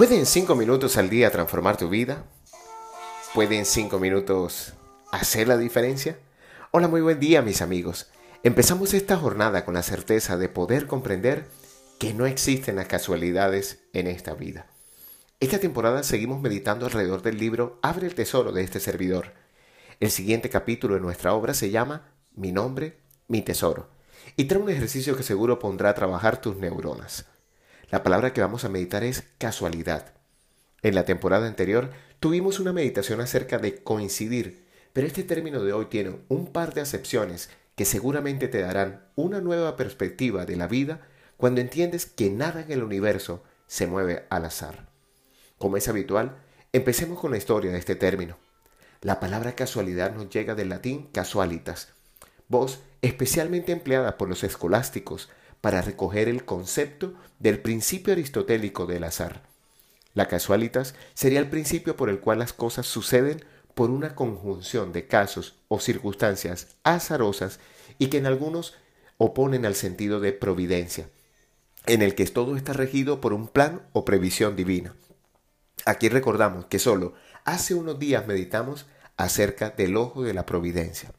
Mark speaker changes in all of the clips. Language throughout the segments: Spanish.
Speaker 1: ¿Pueden cinco minutos al día transformar tu vida? ¿Pueden cinco minutos hacer la diferencia? Hola, muy buen día mis amigos. Empezamos esta jornada con la certeza de poder comprender que no existen las casualidades en esta vida. Esta temporada seguimos meditando alrededor del libro Abre el Tesoro de este servidor. El siguiente capítulo de nuestra obra se llama Mi nombre mi tesoro y trae un ejercicio que seguro pondrá a trabajar tus neuronas. La palabra que vamos a meditar es casualidad. En la temporada anterior tuvimos una meditación acerca de coincidir, pero este término de hoy tiene un par de acepciones que seguramente te darán una nueva perspectiva de la vida cuando entiendes que nada en el universo se mueve al azar. Como es habitual, empecemos con la historia de este término. La palabra casualidad nos llega del latín casualitas, voz especialmente empleada por los escolásticos para recoger el concepto del principio aristotélico del azar. La casualitas sería el principio por el cual las cosas suceden por una conjunción de casos o circunstancias azarosas y que en algunos oponen al sentido de providencia, en el que todo está regido por un plan o previsión divina. Aquí recordamos que solo hace unos días meditamos acerca del ojo de la providencia.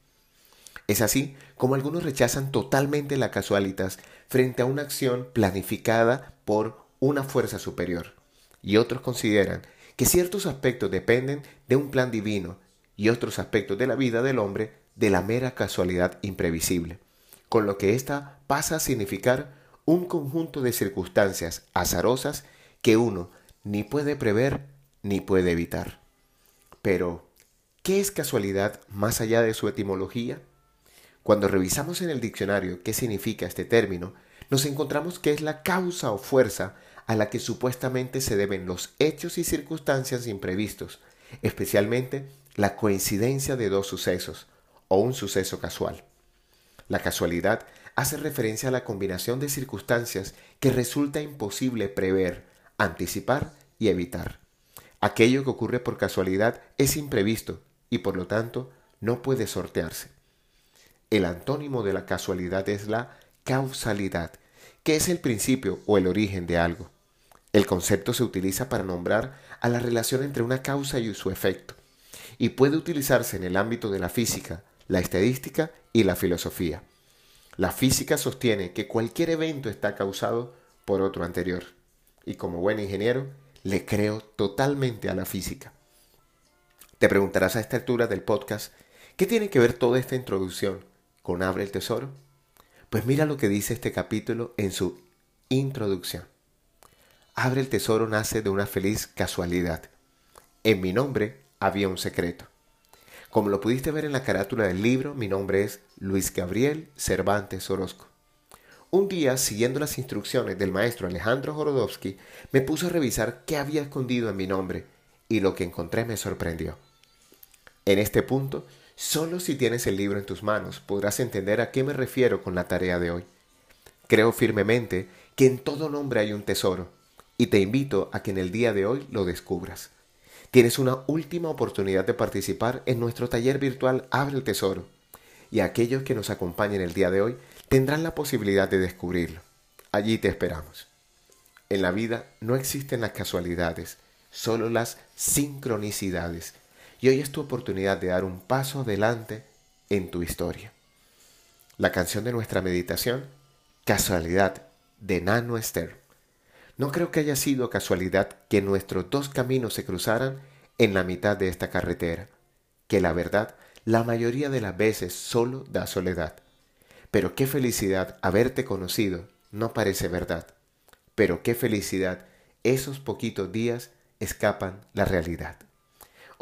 Speaker 1: Es así como algunos rechazan totalmente la casualitas frente a una acción planificada por una fuerza superior, y otros consideran que ciertos aspectos dependen de un plan divino y otros aspectos de la vida del hombre de la mera casualidad imprevisible, con lo que ésta pasa a significar un conjunto de circunstancias azarosas que uno ni puede prever ni puede evitar. Pero, ¿qué es casualidad más allá de su etimología? Cuando revisamos en el diccionario qué significa este término, nos encontramos que es la causa o fuerza a la que supuestamente se deben los hechos y circunstancias imprevistos, especialmente la coincidencia de dos sucesos o un suceso casual. La casualidad hace referencia a la combinación de circunstancias que resulta imposible prever, anticipar y evitar. Aquello que ocurre por casualidad es imprevisto y por lo tanto no puede sortearse. El antónimo de la casualidad es la causalidad, que es el principio o el origen de algo. El concepto se utiliza para nombrar a la relación entre una causa y su efecto, y puede utilizarse en el ámbito de la física, la estadística y la filosofía. La física sostiene que cualquier evento está causado por otro anterior, y como buen ingeniero, le creo totalmente a la física. Te preguntarás a esta altura del podcast, ¿qué tiene que ver toda esta introducción con Abre el Tesoro? Pues mira lo que dice este capítulo en su introducción. Abre el Tesoro nace de una feliz casualidad. En mi nombre había un secreto. Como lo pudiste ver en la carátula del libro, mi nombre es Luis Gabriel Cervantes Orozco. Un día, siguiendo las instrucciones del maestro Alejandro Jorodowski, me puse a revisar qué había escondido en mi nombre y lo que encontré me sorprendió. En este punto Solo si tienes el libro en tus manos podrás entender a qué me refiero con la tarea de hoy. Creo firmemente que en todo nombre hay un tesoro y te invito a que en el día de hoy lo descubras. Tienes una última oportunidad de participar en nuestro taller virtual Abre el Tesoro y aquellos que nos acompañen el día de hoy tendrán la posibilidad de descubrirlo. Allí te esperamos. En la vida no existen las casualidades, solo las sincronicidades y hoy es tu oportunidad de dar un paso adelante en tu historia. La canción de nuestra meditación, Casualidad, de Nano Esther. No creo que haya sido casualidad que nuestros dos caminos se cruzaran en la mitad de esta carretera, que la verdad la mayoría de las veces solo da soledad. Pero qué felicidad haberte conocido, no parece verdad. Pero qué felicidad esos poquitos días escapan la realidad.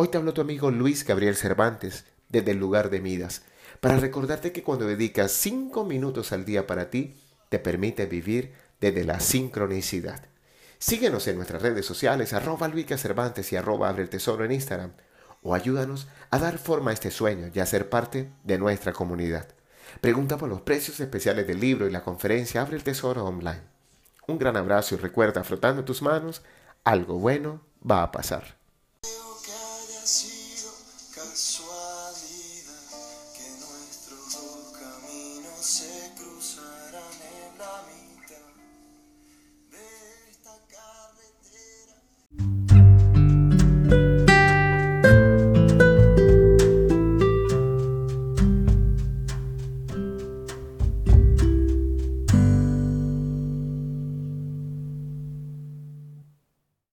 Speaker 1: Hoy te habló tu amigo Luis Gabriel Cervantes desde el lugar de Midas, para recordarte que cuando dedicas cinco minutos al día para ti, te permite vivir desde la sincronicidad. Síguenos en nuestras redes sociales, arroba Luica Cervantes y arroba Abre el Tesoro en Instagram, o ayúdanos a dar forma a este sueño y a ser parte de nuestra comunidad. Pregunta por los precios especiales del libro y la conferencia Abre el Tesoro online. Un gran abrazo y recuerda, frotando tus manos, algo bueno va a pasar.
Speaker 2: Casualidad que